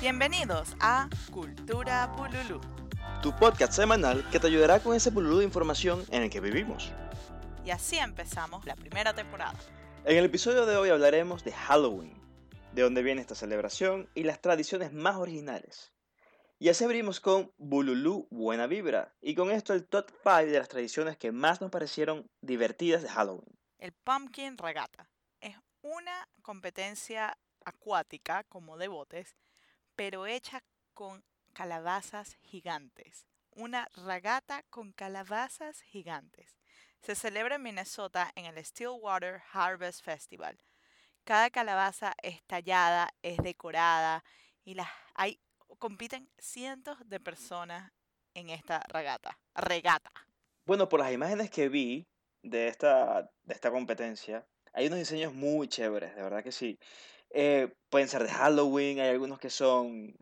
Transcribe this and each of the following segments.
Bienvenidos a Cultura Pululú. Tu podcast semanal que te ayudará con ese pululú de información en el que vivimos. Y así empezamos la primera temporada. En el episodio de hoy hablaremos de Halloween, de dónde viene esta celebración y las tradiciones más originales. Y así abrimos con Bululú Buena Vibra, y con esto el top 5 de las tradiciones que más nos parecieron divertidas de Halloween. El Pumpkin Regata es una competencia acuática como de botes, pero hecha con calabazas gigantes. Una regata con calabazas gigantes. Se celebra en Minnesota en el Stillwater Harvest Festival. Cada calabaza es tallada, es decorada y las hay compiten cientos de personas en esta regata. Regata. Bueno, por las imágenes que vi de esta, de esta competencia, hay unos diseños muy chéveres, de verdad que sí. Eh, pueden ser de Halloween, hay algunos que son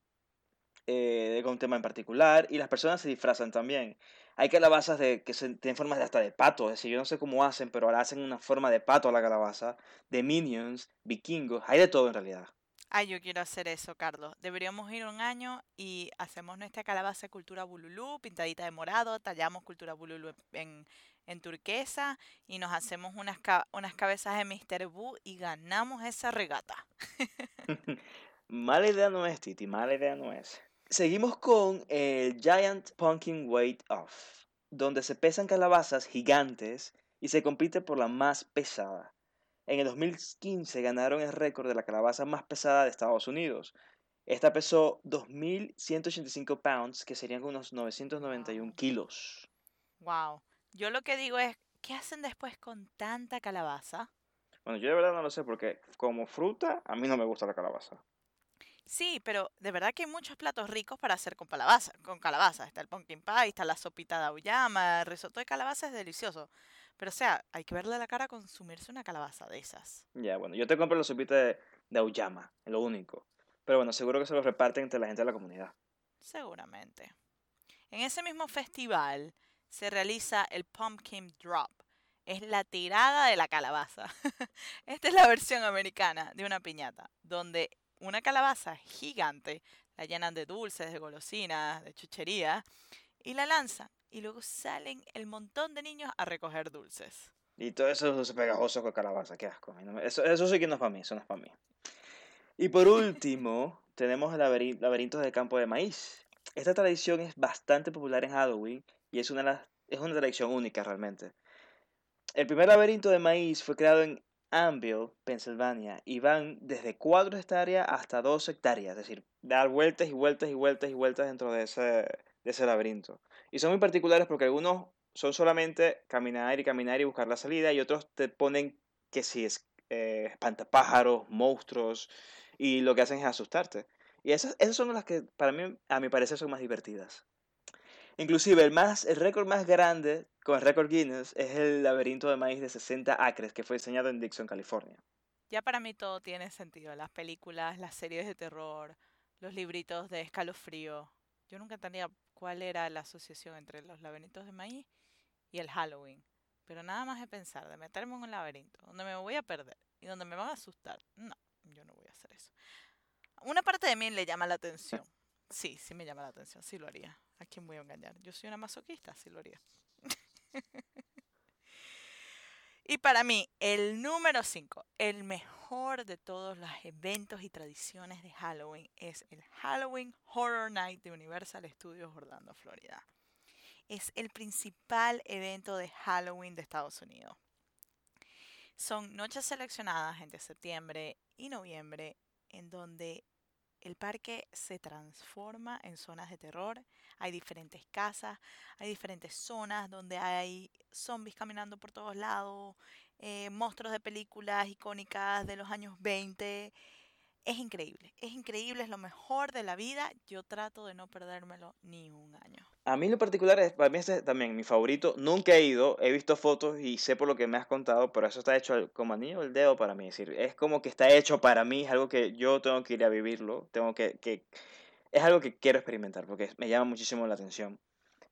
eh, de un tema en particular y las personas se disfrazan también. Hay calabazas de, que se, tienen formas de hasta de pato, es decir, yo no sé cómo hacen, pero ahora hacen una forma de pato a la calabaza, de minions, vikingos, hay de todo en realidad. Ay, yo quiero hacer eso, Carlos. Deberíamos ir un año y hacemos nuestra calabaza cultura bululú, pintadita de morado, tallamos cultura bululú en, en turquesa y nos hacemos unas, unas cabezas de Mr. Boo y ganamos esa regata. mala idea no es, Titi, mala idea no es. Seguimos con el Giant Pumpkin Weight Off, donde se pesan calabazas gigantes y se compite por la más pesada. En el 2015 ganaron el récord de la calabaza más pesada de Estados Unidos. Esta pesó 2.185 pounds, que serían unos 991 kilos. Wow. Yo lo que digo es, ¿qué hacen después con tanta calabaza? Bueno, yo de verdad no lo sé porque como fruta a mí no me gusta la calabaza. Sí, pero de verdad que hay muchos platos ricos para hacer con calabaza. Con calabaza. Está el pumpkin pie, está la sopita de auyama, el risotto de calabaza es delicioso. Pero o sea, hay que verle la cara a consumirse una calabaza de esas. Ya, bueno, yo te compro la sopita de, de auyama, es lo único. Pero bueno, seguro que se lo reparten entre la gente de la comunidad. Seguramente. En ese mismo festival se realiza el Pumpkin Drop. Es la tirada de la calabaza. Esta es la versión americana de una piñata, donde una calabaza gigante, la llenan de dulces, de golosinas, de chuchería, y la lanzan. Y luego salen el montón de niños a recoger dulces. Y todo eso es pegajoso con calabaza, qué asco. Eso, eso sí que no es para mí, eso no es para mí. Y por último, tenemos el laberinto de campo de maíz. Esta tradición es bastante popular en Halloween y es una, es una única realmente. El primer laberinto de maíz fue creado en Anvil, Pensilvania, y van desde 4 hectáreas hasta 2 hectáreas, es decir, dar vueltas y vueltas y vueltas y vueltas dentro de ese, de ese laberinto. Y son muy particulares porque algunos son solamente caminar y caminar y buscar la salida, y otros te ponen que si es eh, espantapájaros, monstruos, y lo que hacen es asustarte. Y esas, esas son las que para mí, a mi parecer, son más divertidas. Inclusive el, más, el récord más grande con el récord Guinness es el laberinto de maíz de 60 acres que fue diseñado en Dixon, California. Ya para mí todo tiene sentido. Las películas, las series de terror, los libritos de escalofrío. Yo nunca entendía cuál era la asociación entre los laberintos de maíz y el Halloween. Pero nada más de pensar, de meterme en un laberinto, donde me voy a perder y donde me van a asustar. No, yo no voy a hacer eso. Una parte de mí le llama la atención. Sí, sí me llama la atención, sí lo haría. ¿A quién voy a engañar? Yo soy una masoquista, sí lo haría. y para mí, el número 5, el mejor de todos los eventos y tradiciones de Halloween es el Halloween Horror Night de Universal Studios Orlando, Florida. Es el principal evento de Halloween de Estados Unidos. Son noches seleccionadas entre septiembre y noviembre en donde el parque se transforma en zonas de terror. Hay diferentes casas, hay diferentes zonas donde hay zombies caminando por todos lados, eh, monstruos de películas icónicas de los años 20 es increíble, es increíble, es lo mejor de la vida. Yo trato de no perdérmelo ni un año. A mí lo particular, es, para mí es también mi favorito. Nunca he ido, he visto fotos y sé por lo que me has contado, pero eso está hecho como anillo el dedo para mí. Es decir, es como que está hecho para mí, es algo que yo tengo que ir a vivirlo, tengo que, que es algo que quiero experimentar porque me llama muchísimo la atención.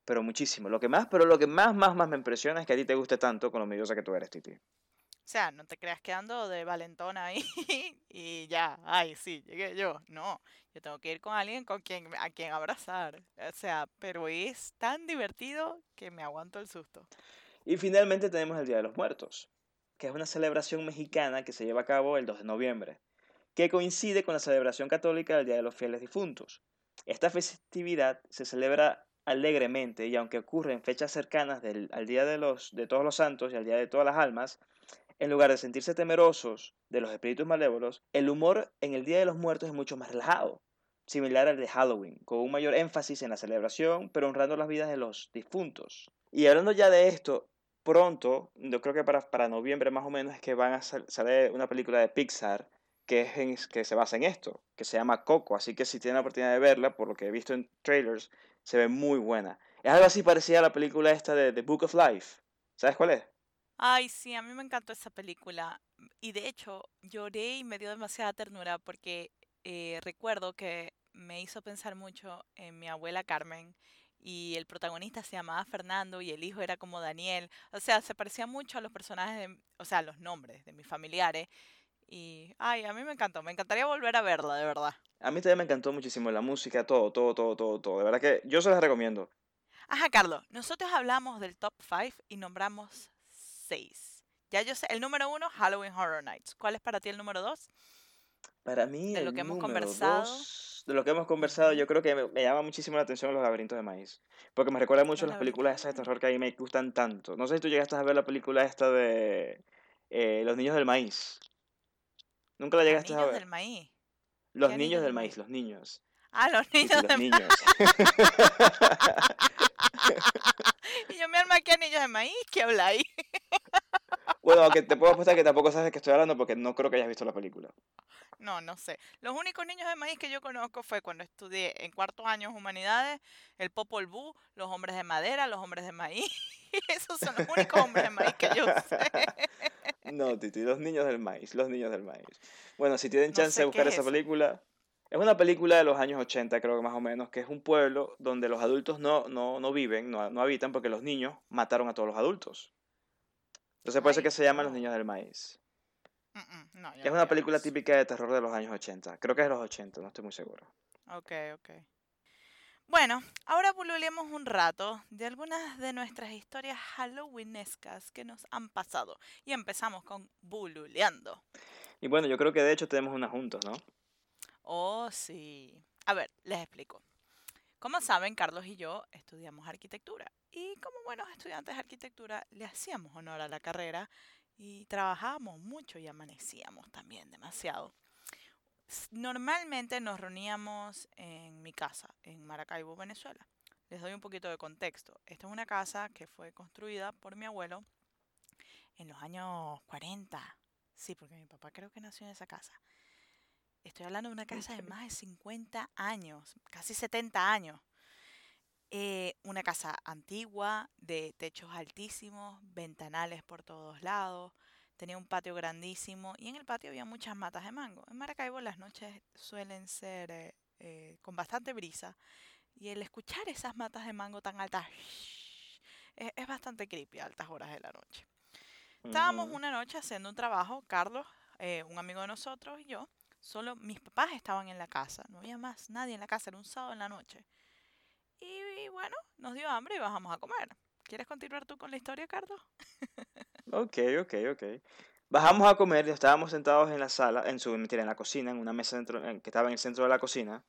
Pero muchísimo. Lo que más, pero lo que más, más, más me impresiona es que a ti te guste tanto con lo mediosa que tú eres, Titi. O sea, no te creas quedando de valentona ahí y ya, ay, sí, llegué yo. No, yo tengo que ir con alguien con quien, a quien abrazar. O sea, pero es tan divertido que me aguanto el susto. Y finalmente tenemos el Día de los Muertos, que es una celebración mexicana que se lleva a cabo el 2 de noviembre, que coincide con la celebración católica del Día de los Fieles Difuntos. Esta festividad se celebra alegremente y aunque ocurre en fechas cercanas del, al Día de, los, de Todos los Santos y al Día de todas las Almas, en lugar de sentirse temerosos de los espíritus malévolos, el humor en el Día de los Muertos es mucho más relajado, similar al de Halloween, con un mayor énfasis en la celebración, pero honrando las vidas de los difuntos. Y hablando ya de esto, pronto, yo creo que para, para noviembre más o menos, es que van a salir una película de Pixar que, es que se basa en esto, que se llama Coco, así que si tienen la oportunidad de verla, por lo que he visto en trailers, se ve muy buena. Es algo así parecido a la película esta de The Book of Life. ¿Sabes cuál es? Ay, sí, a mí me encantó esa película. Y de hecho, lloré y me dio demasiada ternura porque eh, recuerdo que me hizo pensar mucho en mi abuela Carmen y el protagonista se llamaba Fernando y el hijo era como Daniel. O sea, se parecía mucho a los personajes, de, o sea, los nombres de mis familiares. Y, ay, a mí me encantó, me encantaría volver a verla, de verdad. A mí también me encantó muchísimo la música, todo, todo, todo, todo, todo. De verdad que yo se las recomiendo. Ajá, Carlos, nosotros hablamos del top 5 y nombramos 6. Ya yo sé, el número uno, Halloween Horror Nights. ¿Cuál es para ti el número 2? Para mí, de el lo que hemos conversado. dos, de lo que hemos conversado, yo creo que me, me llama muchísimo la atención los laberintos de maíz. Porque me recuerda mucho a Los las películas de esas de maíz. terror que a mí me gustan tanto. No sé si tú llegaste a ver la película esta de eh, Los Niños del Maíz. ¿Nunca la Los llegaste a niños ver? del maíz. Los ¿Qué niños niños del del maíz, maíz? los niños. Ah, los Sí, sí, niños los niños. ¿qué niños de maíz? ¿Qué habla ahí? Bueno, aunque te puedo apostar que tampoco sabes de qué estoy hablando porque no creo que hayas visto la película. No, no sé. Los únicos niños de maíz que yo conozco fue cuando estudié en cuarto año humanidades, el Popol Vuh, los hombres de madera, los hombres de maíz. Esos son los únicos hombres de maíz que yo sé. No, Titi, los niños del maíz, los niños del maíz. Bueno, si tienen No chance de sé qué buscar es esa eso. película, es una película de los años 80, creo que más o menos, que es un pueblo donde los adultos no, no, no viven, no, no habitan porque los niños mataron a todos los adultos. Entonces por eso que se llaman Los. Niños del Maíz. No, Es una película típica de terror de los años 80. Creo que es de los 80, no estoy muy seguro. Ok, ok. Bueno, ahora pululeemos un rato de algunas de nuestras historias halloweenescas que nos han pasado. Y empezamos con bululeando. Y bueno, yo creo que de hecho tenemos una juntos, ¿no? Oh, sí. A ver, les explico. Como saben, Carlos y yo estudiamos arquitectura. Y como buenos estudiantes de arquitectura, le hacíamos honor a la carrera y trabajábamos mucho y amanecíamos también demasiado. Normalmente nos reuníamos en mi casa, en Maracaibo, Venezuela. Les doy un poquito de contexto. Esta es una casa que fue construida por mi abuelo en los años 40. Sí, porque mi papá creo que nació en esa casa. Estoy hablando de una casa de más de 50 años, casi 70 años. Eh, una casa antigua, de techos altísimos, ventanales por todos lados, tenía un patio grandísimo y en el patio había muchas matas de mango. En Maracaibo las noches suelen ser eh, eh, con bastante brisa y el escuchar esas matas de mango tan altas es, es bastante creepy a altas horas de la noche. Estábamos una noche haciendo un trabajo, Carlos, eh, un amigo de nosotros y yo. Solo mis papás estaban en la casa, no había más nadie en la casa, era un sábado en la noche. Y, y bueno, nos dio hambre y bajamos a comer. ¿Quieres continuar tú con la historia, Carlos? Ok, ok, ok. Bajamos a comer y estábamos sentados en la sala, en su, mentira, en la cocina, en una mesa que estaba en el centro de la cocina.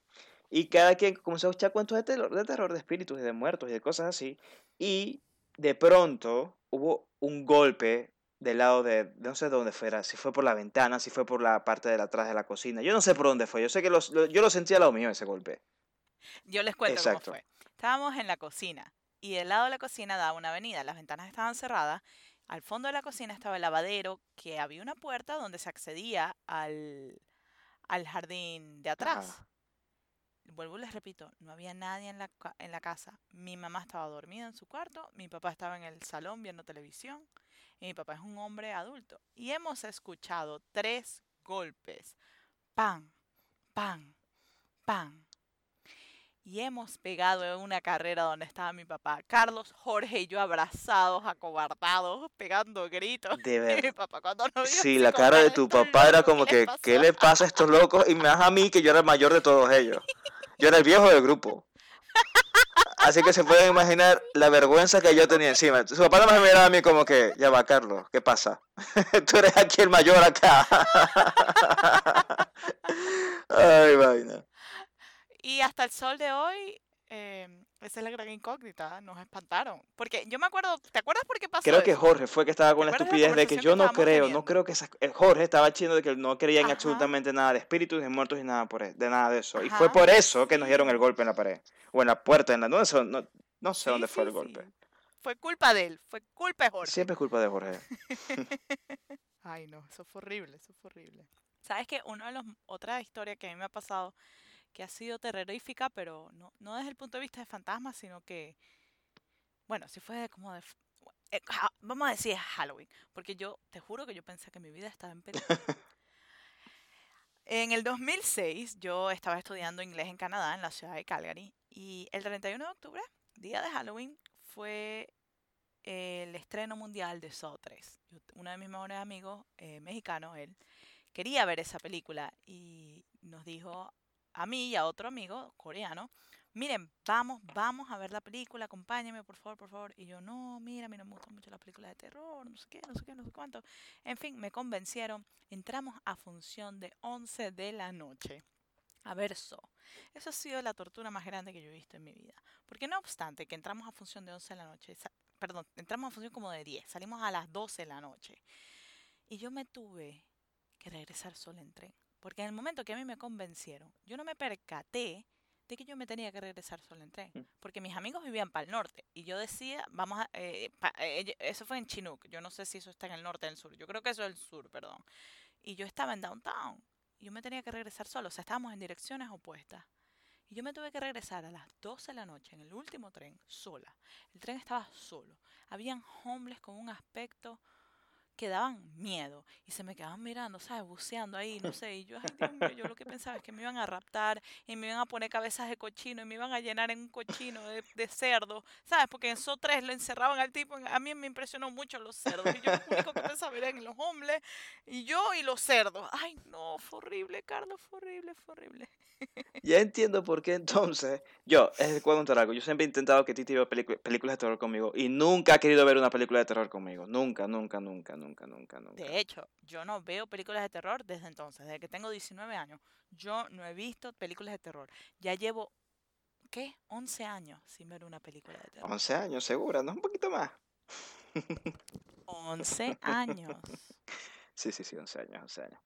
Y cada quien comenzó a escuchar cuentos de terror, de terror, de espíritus y de muertos y de cosas así. Y de pronto hubo un golpe del lado de, no sé dónde fuera, si fue por la ventana, si fue por la parte de atrás de la cocina. Yo no sé por dónde fue, yo sé que los- lo- yo lo sentí al lado mío ese golpe. Yo les cuento cómo fue. Estábamos en la cocina y del lado de la cocina daba una avenida. Las ventanas estaban cerradas. Al fondo de la cocina estaba el lavadero, que había una puerta donde se accedía al, al jardín de atrás. Ajá. Vuelvo y les repito, no había nadie en la, en la casa. Mi mamá estaba dormida en su cuarto, mi papá estaba en el salón viendo televisión y mi papá es un hombre adulto. Y hemos escuchado tres golpes. Pan, pan, pan. y hemos pegado en una carrera donde estaba mi papá. Carlos, Jorge y yo abrazados, acobardados, pegando gritos. De Y mi ver. papá cuando nos vio Sí, la cara de "Vale, tu papá era como ¿qué les que, pasó?". ¿qué le pasa a estos locos? Y más a mí, que yo era el mayor de todos ellos. Yo era el viejo del grupo. Así que se pueden imaginar la vergüenza que yo tenía encima. Su papá me miraba a mí como que, ya va, Carlos, ¿qué pasa? Tú eres aquí el mayor acá. Ay, vaina. Y hasta el sol de hoy, eh, esa es la gran incógnita, nos espantaron. Porque yo me acuerdo, ¿te acuerdas por Creo que? Jorge fue que estaba con ¿Te la de estupidez de que yo no creo, no creo que esas... eh, Jorge estaba chino de que no creía en absolutamente nada de espíritus, ni muertos, ni nada por e- de nada de eso. Y fue por eso que nos dieron el golpe en la pared. O en la puerta, en la... No sé, no, no sé Sí, dónde fue sí, el golpe. sí. Fue culpa de él, fue culpa de Jorge. Siempre es culpa de Jorge. Ay, no, eso fue horrible, eso fue horrible. ¿Sabes que Una de las otra historia que a mí me ha pasado que ha sido terrorífica, pero no, no desde el punto de vista de fantasmas, sino que, bueno, sí fue de como de, eh, ja- vamos a decir Halloween, porque yo te juro que yo pensé que mi vida estaba en peligro. En el 2006 yo estaba estudiando inglés en Canadá, en la ciudad de Calgary, y el 31 de octubre, día de Halloween, fue el estreno mundial de Saw 3. Yo- uno de mis mejores amigos, eh, mexicano, él, quería ver esa película y nos dijo a mí y a otro amigo coreano, miren, vamos, vamos a ver la película, acompáñenme, por favor, por favor. Y yo, no, mira, a mí no me gustan mucho las películas de terror, no sé qué, no sé qué, no sé cuánto. En fin, me convencieron. Entramos a función de 11 de la noche a ver So. Eso ha sido la tortura más grande que yo he visto en mi vida. Porque no obstante que entramos a función de 11 de la noche, perdón, entramos a función como de 10, salimos a las 12 de la noche. Y yo me tuve que regresar sola en tren. Porque en el momento que a mí me convencieron, yo no me percaté de que yo me tenía que regresar sola en tren. Mm. Porque mis amigos vivían para el norte. Y yo decía, vamos a... eh, pa- eh, eso fue en Chinook. Yo no sé si eso está en el norte o en el sur. Yo creo que eso es el sur, perdón. Y yo estaba en downtown. Y yo me tenía que regresar sola. O sea, estábamos en direcciones opuestas. Y yo me tuve que regresar a las 12 de la noche en el último tren, sola. El tren estaba solo. Habían hombres con un aspecto que daban miedo y se me quedaban mirando, ¿sabes? Buceando ahí, no sé. Y yo, ay Dios mío, yo lo que pensaba es que me iban a raptar y me iban a poner cabezas de cochino y me iban a llenar en un cochino de, cerdo, ¿sabes? Porque en So 3 lo encerraban al tipo. A mí me impresionó mucho los cerdos. Y yo lo único que pensaba era en los hombres y yo y los cerdos. Ay, no, fue horrible, Carlos, fue horrible, horrible. Ya entiendo por qué entonces. Yo, es de contar algo. Yo siempre he intentado que Titi vea películas de terror conmigo. Y nunca ha querido ver una película de terror conmigo. Nunca, nunca, nunca, nunca, nunca, nunca. De hecho, yo no veo películas de terror desde entonces, desde que tengo 19 años. Yo no he visto películas de terror. Ya llevo, ¿qué? 11 años sin ver una película de terror. 11 años, segura, ¿no? Un poquito más. 11 años. Sí, sí, sí, 11 años, 11 años.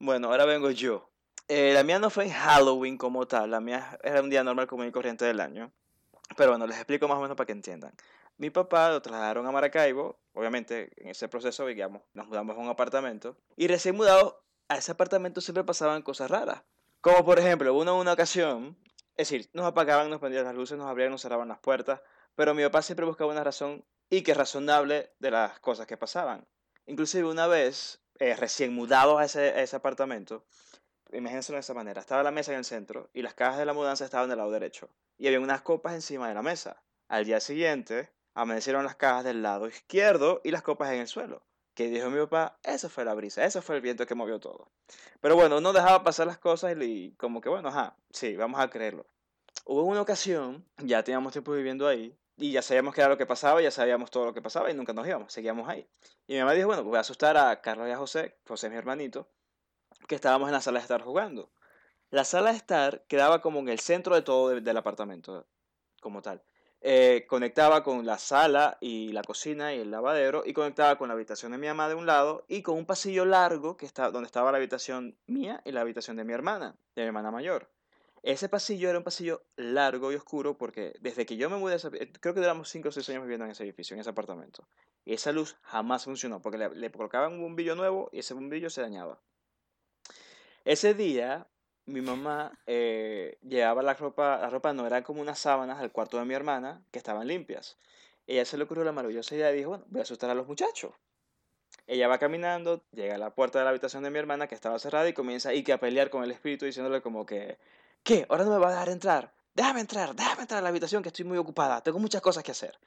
Bueno, ahora vengo yo. Eh, la mía no fue en Halloween como tal. La mía era un día normal común y corriente del año. Pero bueno, les explico más o menos para que entiendan. Mi papá lo trasladaron a Maracaibo. Obviamente, en ese proceso, digamos, nos mudamos a un apartamento. Y recién mudados a ese apartamento siempre pasaban cosas raras. Como por ejemplo, una, una ocasión, es decir, nos apagaban, nos prendían las luces, nos abrían, nos cerraban las puertas. Pero mi papá siempre buscaba una razón y que razonable de las cosas que pasaban. Inclusive una vez, eh, recién mudados a ese, a ese apartamento, imagínense de esa manera, estaba la mesa en el centro y las cajas de la mudanza estaban del lado derecho y había unas copas encima de la mesa. Al día siguiente, amanecieron las cajas del lado izquierdo y las copas en el suelo. Que dijo mi papá, eso fue la brisa, eso fue el viento que movió todo. Pero bueno, uno dejaba pasar las cosas y como que bueno, ajá, sí, vamos a creerlo. Hubo una ocasión, ya teníamos tiempo viviendo ahí, y ya sabíamos qué era lo que pasaba, ya sabíamos todo lo que pasaba y nunca nos íbamos, seguíamos ahí. Y mi mamá dijo, bueno, pues voy a asustar a Carlos y a José, José es mi hermanito, que estábamos en la sala de estar jugando. La sala de estar quedaba como en el centro de todo de- del apartamento, como tal. Eh, conectaba con la sala y la cocina y el lavadero y conectaba con la habitación de mi mamá de un lado y con un pasillo largo que está, donde estaba la habitación mía y la habitación de mi hermana, de mi hermana mayor. Ese pasillo era un pasillo largo y oscuro porque desde que yo me mudé, a ese- eh, creo que duramos 5 o 6 años viviendo en ese edificio, en ese apartamento. Y esa luz jamás funcionó porque le, le colocaban un bombillo nuevo y ese bombillo se dañaba. Ese día, mi mamá eh, llevaba la ropa, la ropa no eran como unas sábanas al cuarto de mi hermana que estaban limpias. Ella se le ocurrió la maravillosa idea y dijo, bueno, voy a asustar a los muchachos. Ella va caminando, llega a la puerta de la habitación de mi hermana que estaba cerrada y comienza y que a pelear con el espíritu diciéndole como que, ¿qué? ¿Ahora no me va a dejar entrar? déjame entrar, déjame entrar a la habitación que estoy muy ocupada, tengo muchas cosas que hacer.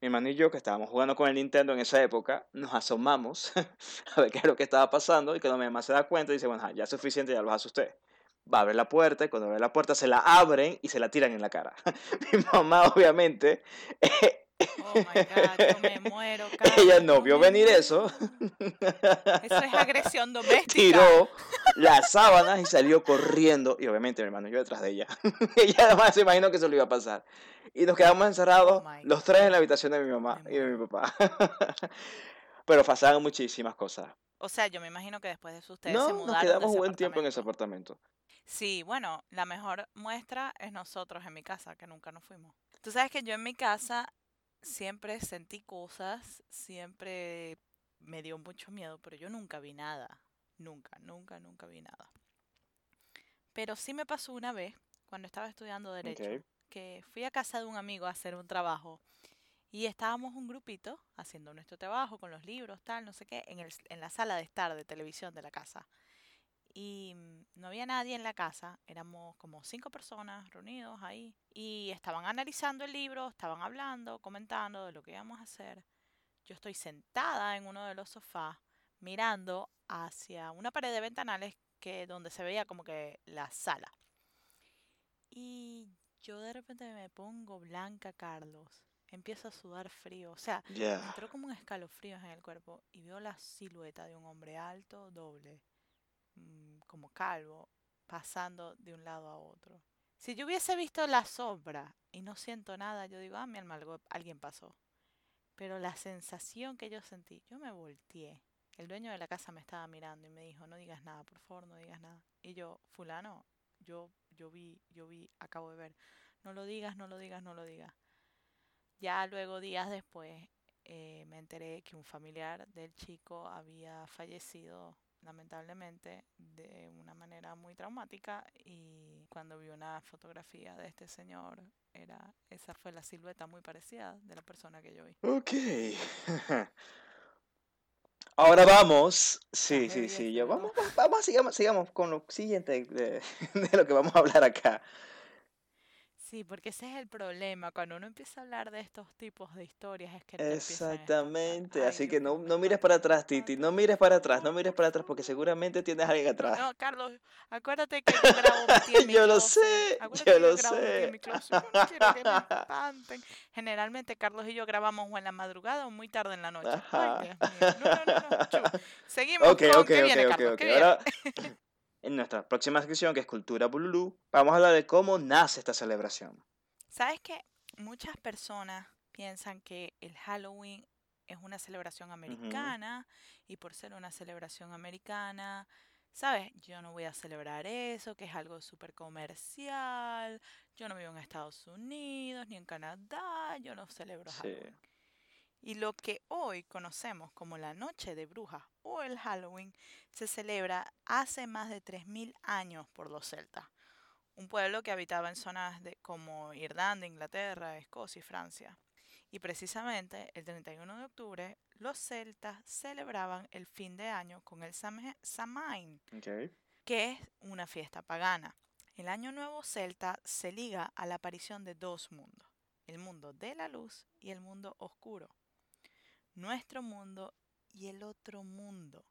Mi hermano y yo, que estábamos jugando con el Nintendo en esa época, nos asomamos a ver qué es lo que estaba pasando y cuando mi mamá se da cuenta dice, bueno, ya es suficiente, ya los asusté. Va a abrir la puerta y cuando abre la puerta se la abren y se la tiran en la cara. mi mamá, obviamente, Oh my God, yo me muero. ella Carlos, no vio venir eso, Eso es agresión doméstica. tiró las sábanas y salió corriendo. Y obviamente mi hermano yo detrás de ella. ella además se imaginó que eso le iba a pasar. Y nos quedamos encerrados Oh los tres en la habitación de mi mamá y de mi papá. Pero pasaban muchísimas cosas. O sea, yo me imagino que después de eso ustedes se No, mudaron nos quedamos ese buen tiempo en ese apartamento. Sí, bueno, la mejor muestra es nosotros en mi casa, que nunca nos fuimos. Tú sabes que yo en mi casa siempre sentí cosas, siempre me dio mucho miedo, pero yo nunca vi nada. Nunca, nunca, nunca vi nada. Pero sí me pasó una vez, cuando estaba estudiando Derecho, que fui a casa de un amigo a hacer un trabajo y estábamos un grupito haciendo nuestro trabajo con los libros, tal, no sé qué, en, el, en la sala de estar de televisión de la casa. Y mm, no había nadie en la casa, éramos como cinco personas reunidos ahí y estaban analizando el libro, estaban hablando, comentando de lo que íbamos a hacer. Yo estoy sentada en uno de los sofás mirando hacia una pared de ventanales que donde se veía como que la sala. Y yo de repente me pongo blanca, Carlos. Empiezo a sudar frío. O sea, me entró como un escalofrío en el cuerpo y veo la silueta de un hombre alto, doble, mm, como calvo, pasando de un lado a otro. Si yo hubiese visto la sombra y no siento nada, yo digo, ah, mi alma, alguien pasó. Pero la sensación que yo sentí, yo me volteé. El dueño de la casa me estaba mirando y me dijo, no digas nada, por favor, no digas nada. Y yo, fulano, yo, yo vi, yo vi, acabo de ver. No lo digas, no lo digas, no lo digas. Ya luego, días después, eh, me enteré que un familiar del chico había fallecido lamentablemente de una manera muy traumática y cuando vi una fotografía de este señor era esa fue la silueta muy parecida de la persona que yo vi. Ok. Ahora vamos. Sí, sí, sí. 10 Yo, minutos. vamos, vamos, sigamos, sigamos con lo siguiente de, de lo que vamos a hablar acá. Sí, porque ese es el problema. Cuando uno empieza a hablar de estos tipos de historias es que te empiezan a. Exactamente. Ay, Así que no, no mires para atrás, Titi. No mires para atrás, no mires para atrás, porque seguramente tienes a alguien atrás. No, Carlos, acuérdate que yo grabo metida en mi Yo lo sé, Acuérdate yo lo sé. mi. Yo no quiero que me espanten. Generalmente Carlos y yo grabamos o en la madrugada o muy tarde en la noche. Ay. Dios mío. No, no, no, no. Seguimos Ok, con ok, qué ok, viene, ok, Carlos, qué viene. Ahora, en nuestra próxima sección, que es Cultura Bululú, vamos a hablar de cómo nace esta celebración. ¿Sabes qué? Muchas personas piensan que el Halloween es una celebración americana y por ser una celebración americana, ¿sabes? Yo no voy a celebrar eso, que es algo súper comercial. Yo no vivo en Estados Unidos ni en Canadá, yo no celebro Sí. Halloween. Y lo que hoy conocemos como la Noche de Brujas o el Halloween se celebra hace más de 3.000 años por los celtas, un pueblo que habitaba en zonas de, como Irlanda, Inglaterra, Escocia y Francia. Y precisamente el 31 de octubre los celtas celebraban el fin de año con el Same- Samhain, Ok. que es una fiesta pagana. El año nuevo celta se liga a la aparición de dos mundos, el mundo de la luz y el mundo oscuro, nuestro mundo y el otro mundo.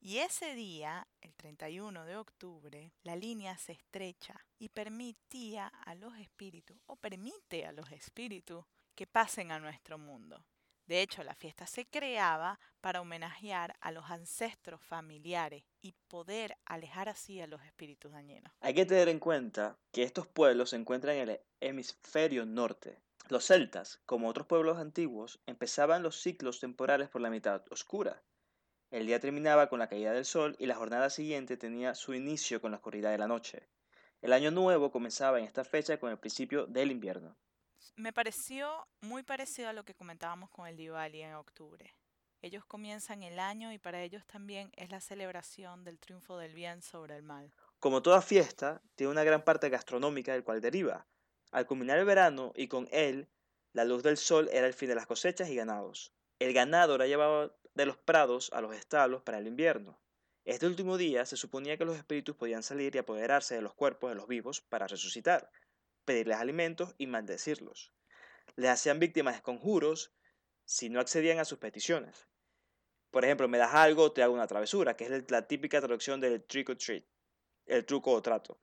Y ese día, el 31 de octubre, la línea se estrecha y permitía a los espíritus, o permite a los espíritus, que pasen a nuestro mundo. De hecho, la fiesta se creaba para homenajear a los ancestros familiares y poder alejar así a los espíritus dañinos. Hay que tener en cuenta que estos pueblos se encuentran en el hemisferio norte. Los celtas, como otros pueblos antiguos, empezaban los ciclos temporales por la mitad oscura. El día terminaba con la caída del sol y la jornada siguiente tenía su inicio con la oscuridad de la noche. El año nuevo comenzaba en esta fecha con el principio del invierno. Me pareció muy parecido a lo que comentábamos con el Diwali en octubre. Ellos comienzan el año y para ellos también es la celebración del triunfo del bien sobre el mal. Como toda fiesta, tiene una gran parte gastronómica del cual deriva. Al culminar el verano y con él, la luz del sol era el fin de las cosechas y ganados. El ganado era llevado de los prados a los establos para el invierno. Este último día se suponía que los espíritus podían salir y apoderarse de los cuerpos de los vivos para resucitar. pedirles alimentos y maldecirlos. Les hacían víctimas de conjuros si no accedían a sus peticiones. Por ejemplo, me das algo, te hago una travesura, que es la típica traducción del trick or treat, el truco o trato.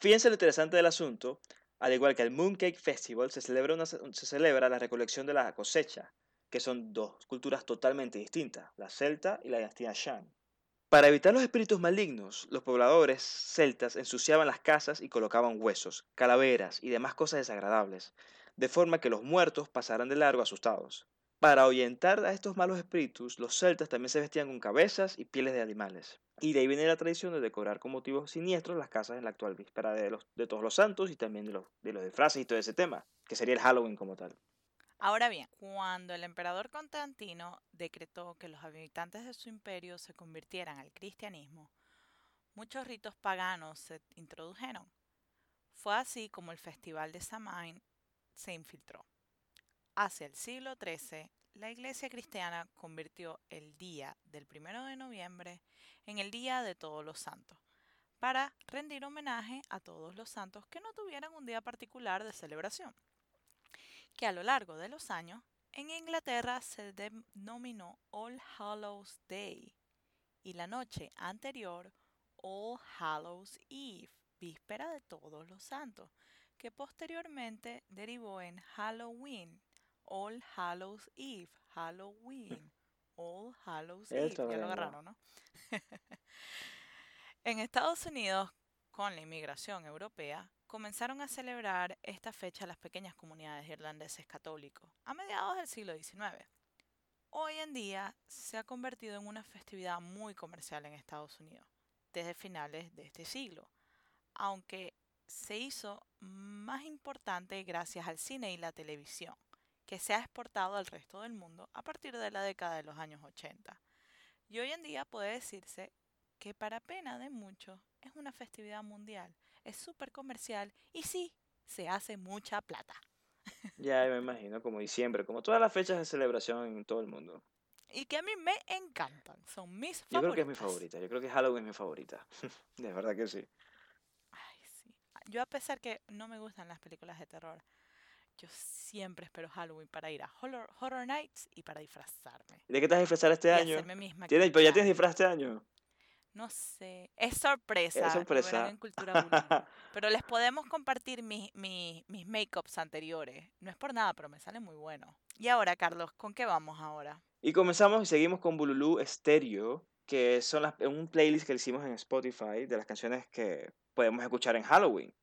Fíjense lo interesante del asunto, al igual que el Mooncake Festival, se celebra, se celebra la recolección de la cosecha, que son dos culturas totalmente distintas, la celta y la dinastía Shan. Para evitar los espíritus malignos, los pobladores celtas ensuciaban las casas y colocaban huesos, calaveras y demás cosas desagradables, de forma que los muertos pasaran de largo asustados. Para ahuyentar a estos malos espíritus, los celtas también se vestían con cabezas y pieles de animales. Y de ahí viene la tradición de decorar con motivos siniestros las casas en la actual víspera de, todos los santos y también de los, de los disfraces y todo ese tema, que sería el Halloween como tal. Ahora bien, cuando el emperador Constantino decretó que los habitantes de su imperio se convirtieran al cristianismo, muchos ritos paganos se introdujeron. Fue así como el festival de Samain se infiltró. Hacia el siglo XIII, la Iglesia cristiana convirtió el día del primero de noviembre en el Día de Todos los Santos, para rendir homenaje a todos los santos que no tuvieran un día particular de celebración que a lo largo de los años en Inglaterra se denominó All Hallows Day y la noche anterior All Hallows Eve, víspera de todos los santos, que posteriormente derivó en Halloween, All Hallows Eve, Halloween, All Hallows Eve. Ya lo agarraron, ¿no? en Estados Unidos, con la inmigración europea, comenzaron a celebrar esta fecha las pequeñas comunidades irlandeses católicos a mediados del siglo XIX. Hoy en día se ha convertido en una festividad muy comercial en Estados Unidos, desde finales de este siglo, aunque se hizo más importante gracias al cine y la televisión, que se ha exportado al resto del mundo a partir de la década de los años 80. Y hoy en día puede decirse que para pena de muchos es una festividad mundial, es súper comercial y sí, se hace mucha plata. Ya me imagino, como diciembre, como todas las fechas de celebración en todo el mundo. Y que a mí me encantan, son mis favoritas. Yo creo que es mi favorita, yo creo que Halloween es mi favorita. de verdad que sí. Ay, sí. Yo a pesar que no me gustan las películas de terror, yo siempre espero Halloween para ir a Horror, Nights y para disfrazarme. ¿De qué te vas a disfrazar este año? ¿Tienes, ¿Pero ya tienes disfraz este año? No sé, es sorpresa. Es sorpresa. En cultura pero les podemos compartir mis, mis, mis make-ups anteriores. No es por nada, pero me sale muy bueno. Y ahora, Carlos, ¿con qué vamos ahora? Y comenzamos y seguimos con Bululú Stereo, que son las, un playlist que hicimos en Spotify de las canciones que podemos escuchar en Halloween.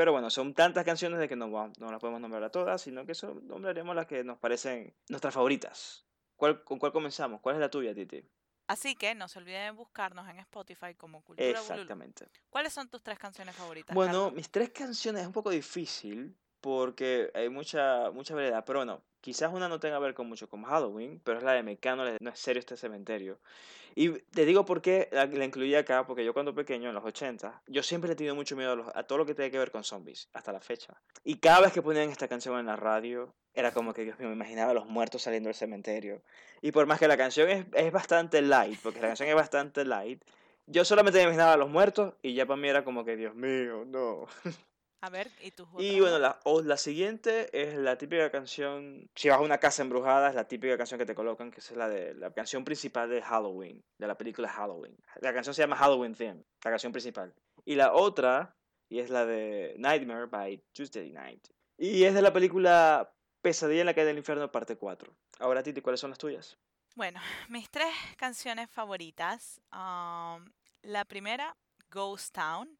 Pero bueno, son tantas canciones de que no, no las podemos nombrar a todas, sino que son, nombraremos las que nos parecen nuestras favoritas. ¿Cuál, ¿Con cuál comenzamos? ¿Cuál es la tuya, Titi? Así que no se olviden de buscarnos en Spotify como Cultura Exactamente. ¿Cuáles son tus tres canciones favoritas? Bueno, mis tres canciones es un poco difícil porque hay mucha, mucha variedad, pero bueno, quizás una no tenga que ver con mucho con Halloween, pero es la de Mecano, no es serio este cementerio. Y te digo por qué la, incluí acá, porque yo cuando pequeño, en los 80, yo siempre le he tenido mucho miedo a, a todo lo que tiene que ver con zombies, hasta la fecha. Y cada vez que ponían esta canción en la radio, era como que Dios mío, me imaginaba a los muertos saliendo del cementerio. Y por más que la canción es, es bastante light, porque la canción es bastante light, yo solamente me imaginaba a los muertos y ya para mí era como que Dios mío, no. A ver, ¿y tú Y bueno, la, la siguiente es la típica canción, si vas a una casa embrujada, es la típica canción que te colocan, que es la de la canción principal de Halloween, de la película Halloween. La canción se llama Halloween Theme, la canción principal. Y la otra, y es la de Nightmare by Tuesday Night. Y es de la película Pesadilla en la calle del infierno, parte 4. Ahora, Titi, ¿cuáles son las tuyas? Bueno, mis tres canciones favoritas. Um, la primera, Ghost Town,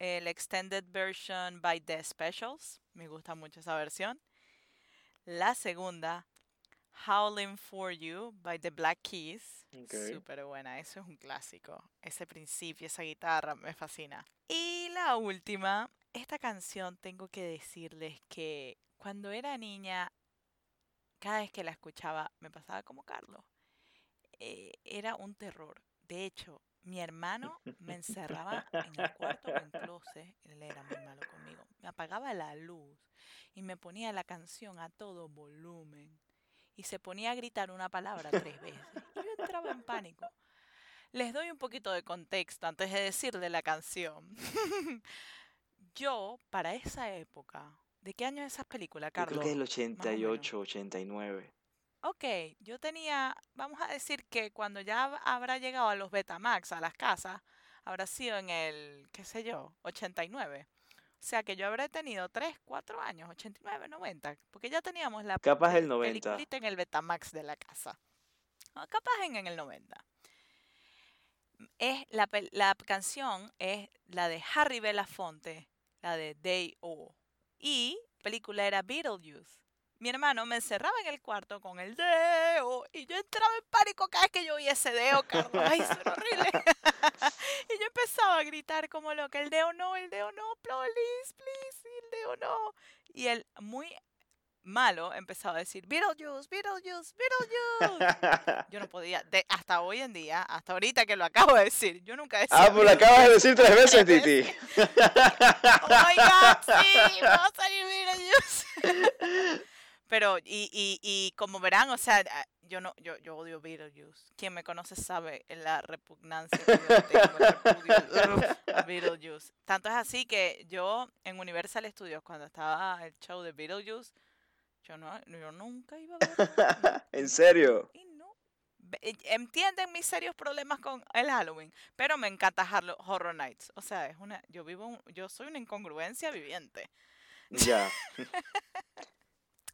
el extended version by The Specials. Me gusta mucho esa versión. La segunda, Howling for You by The Black Keys. Súper buena, eso es un clásico. Ese principio, esa guitarra me fascina. Y la última, esta canción tengo que decirles que cuando era niña, cada vez que la escuchaba me pasaba como Carlos. Eh, era un terror. De hecho, mi hermano me encerraba en el cuarto o en closet, él era muy malo conmigo, me apagaba la luz y me ponía la canción a todo volumen y se ponía a gritar una palabra tres veces y yo entraba en pánico. Les doy un poquito de contexto antes de decirle la canción. yo, para esa época, ¿de qué año es esa película, Yo Carlos? creo que es el Más o menos. 88, 89. Ok, yo tenía, vamos a decir que cuando ya hab- habrá llegado a los Betamax, a las casas, habrá sido en el, qué sé yo, 89. O sea que yo habré tenido 3, 4 años, 89, 90, porque ya teníamos la Capaz el pel- 90. peliculita en el Betamax de la casa. O capaz en, en el 90. Es la, la canción es la de Harry Belafonte, la de Day O. Y la película era Beetlejuice. Mi hermano me encerraba en el cuarto con el deo y yo entraba en pánico cada vez que yo oía ese deo, Carlos. Ay, eso era horrible. y yo empezaba a gritar como loca, el deo no, el deo no, please, please, el deo no. Y él, muy malo, empezaba a decir, Beetlejuice, Beetlejuice, Beetlejuice. Yo no podía, de, hasta hoy en día, hasta ahorita que lo acabo de decir, yo nunca decía ah, pues lo acabas de decir tres veces, Tres Titi. Oh my god, sí, va a salir Beetlejuice. Pero, y, y, y como verán, o sea, ah, yo no, yo, yo odio Beetlejuice. Quien me conoce sabe la repugnancia que yo tengo, repudio a Beetlejuice. Tanto es así que yo en Universal Studios, cuando estaba el show de Beetlejuice, yo no, yo nunca iba a ver. ¿En serio? Y no. Entienden mis serios problemas con el Halloween, pero me encanta Horror Nights. O sea, es una, yo vivo, un- yo soy una incongruencia viviente. Ya.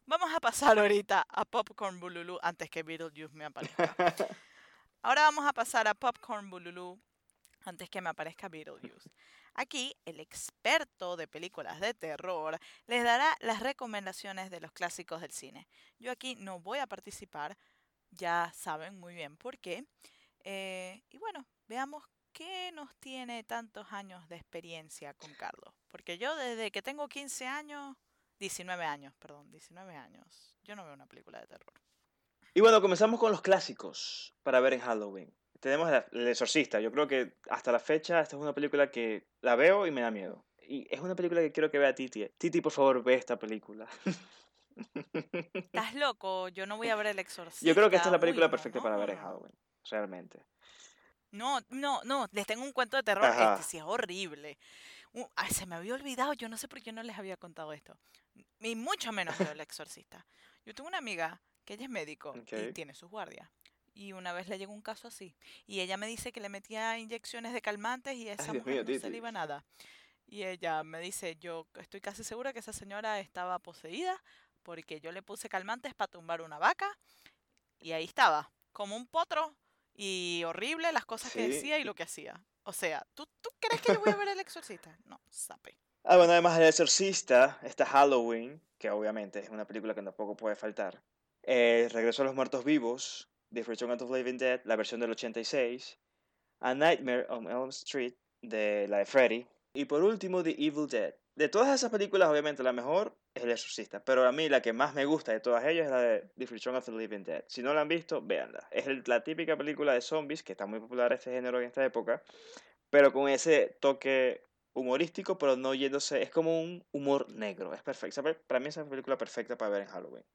Vamos a pasar ahorita a Popcorn Bululu antes que Beetlejuice me aparezca. Ahora vamos a pasar a Popcorn Bululu antes que me aparezca Beetlejuice. Aquí el experto de películas de terror les dará las recomendaciones de los clásicos del cine. Yo aquí no voy a participar, ya saben muy bien por qué. Eh, y bueno, veamos qué nos tiene tantos años de experiencia con Carlos. Porque yo desde que tengo 15 años, 19 años, perdón, 19 años, yo no veo una película de terror. Y bueno, comenzamos con los clásicos para ver en Halloween. Tenemos El Exorcista. Yo creo que hasta la fecha esta es una película que la veo y me da miedo. Y es una película que quiero que vea Titi. Titi, por favor, ve esta película. ¿Estás loco? Yo no voy a ver El Exorcista. Yo creo que esta es la Uy, película no, perfecta para ver en. Halloween. Realmente. No, no, no, les tengo un cuento de terror. Ajá. Este sí es horrible. Uh, ay, se me había olvidado, yo no sé por qué no les había contado esto. Y mucho menos yo, el exorcista. Yo tengo una amiga que ella es médico y tiene sus guardias. Y una vez le llegó un caso así. Y ella me dice que le metía inyecciones de calmantes y a esa mujer mío, no se le Titi. iba nada. Y ella me dice, yo estoy casi segura que esa señora estaba poseída porque yo le puse calmantes para tumbar una vaca y ahí estaba, como un potro y horrible las cosas que decía y lo que hacía. O sea, ¿tú, ¿tú crees que yo voy a ver el exorcista? No, sape. Ah, bueno, además del Exorcista, está Halloween, que obviamente es una película que tampoco puede faltar. Eh, Regreso a los Muertos Vivos, The Return of the Living Dead, la versión del 86. A Nightmare on Elm Street, de la de Freddy. Y por último, The Evil Dead. De todas esas películas, obviamente la mejor es El Exorcista. Pero a mí la que más me gusta de todas ellas es la de The Return of the Living Dead. Si no la han visto, véanla. Es la típica película de zombies, que está muy popular este género en esta época. Pero con ese toque humorístico, pero no yéndose. Es como un humor negro. Es perfecto. Para mí esa es la película perfecta para ver en Halloween.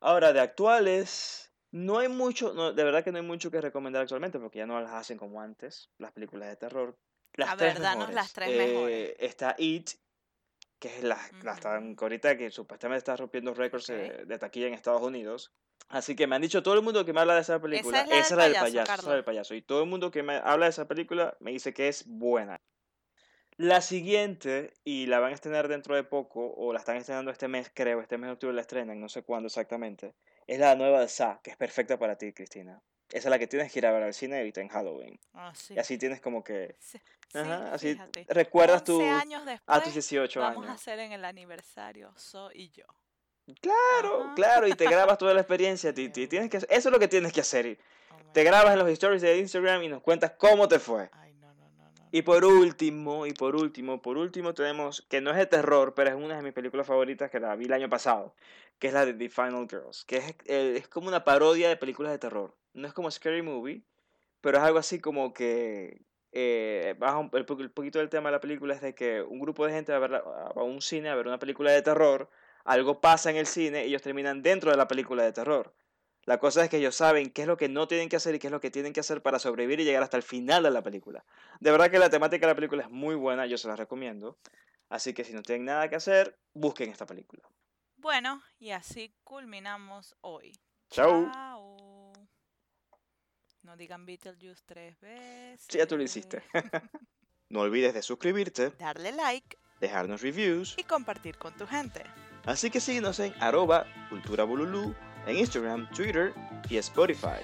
Ahora, de actuales, no hay mucho. No, de verdad que no hay mucho que recomendar actualmente, porque ya no las hacen como antes, las películas de terror. Las A tres ver, danos mejores. las tres mejores. Eh, Está It, que es la, la Ujú. están ahorita que supuestamente está rompiendo récords eh, de taquilla en Estados Unidos. Así que me han dicho todo el mundo que me habla de esa película. la esa es la del payaso, esa es la del payaso. Y todo el mundo que me habla de esa película me dice que es buena. La siguiente, y la van a estrenar dentro de poco, o la están estrenando este mes, creo, este mes de octubre la estrenan, no sé cuándo exactamente, es la nueva de Sa, que es perfecta para ti, Cristina. Esa es la que tienes que ir a ver al cine ahorita en Halloween. Ah, sí. Y así tienes como que... Sí, Ajá, así fíjate. recuerdas 11 tu, años a después, tus 18 vamos a años. hacer en el aniversario So y yo. Claro, Ajá. claro, y te grabas toda la experiencia, Titi. Bien. Tienes que, eso es lo que tienes que hacer. Oh Te grabas en los stories de Instagram y nos cuentas cómo te fue. Ay. Y por último, y por último, por último tenemos, que no es de terror, pero es una de mis películas favoritas que la vi el año pasado, que es la de The Final Girls, que es, eh, es como una parodia de películas de terror. No es como Scary Movie, pero es algo así como que, eh, baja un, el, po- el poquito del tema de la película es de que un grupo de gente va a, ver a un cine a ver una película de terror, algo pasa en el cine y ellos terminan dentro de la película de terror. La cosa es que ellos saben qué es lo que no tienen que hacer y qué es lo que tienen que hacer para sobrevivir y llegar hasta el final de la película. De verdad que la temática de la película es muy buena, yo se la recomiendo. Así que si no tienen nada que hacer, busquen esta película. Bueno, y así culminamos hoy. Chau. Chao. No digan Beetlejuice tres veces. Sí, ya tú lo hiciste. no olvides de suscribirte, Darle like dejarnos reviews. y compartir con tu gente. Así que síguenos en arroba cultura bululú en Instagram, Twitter y Spotify.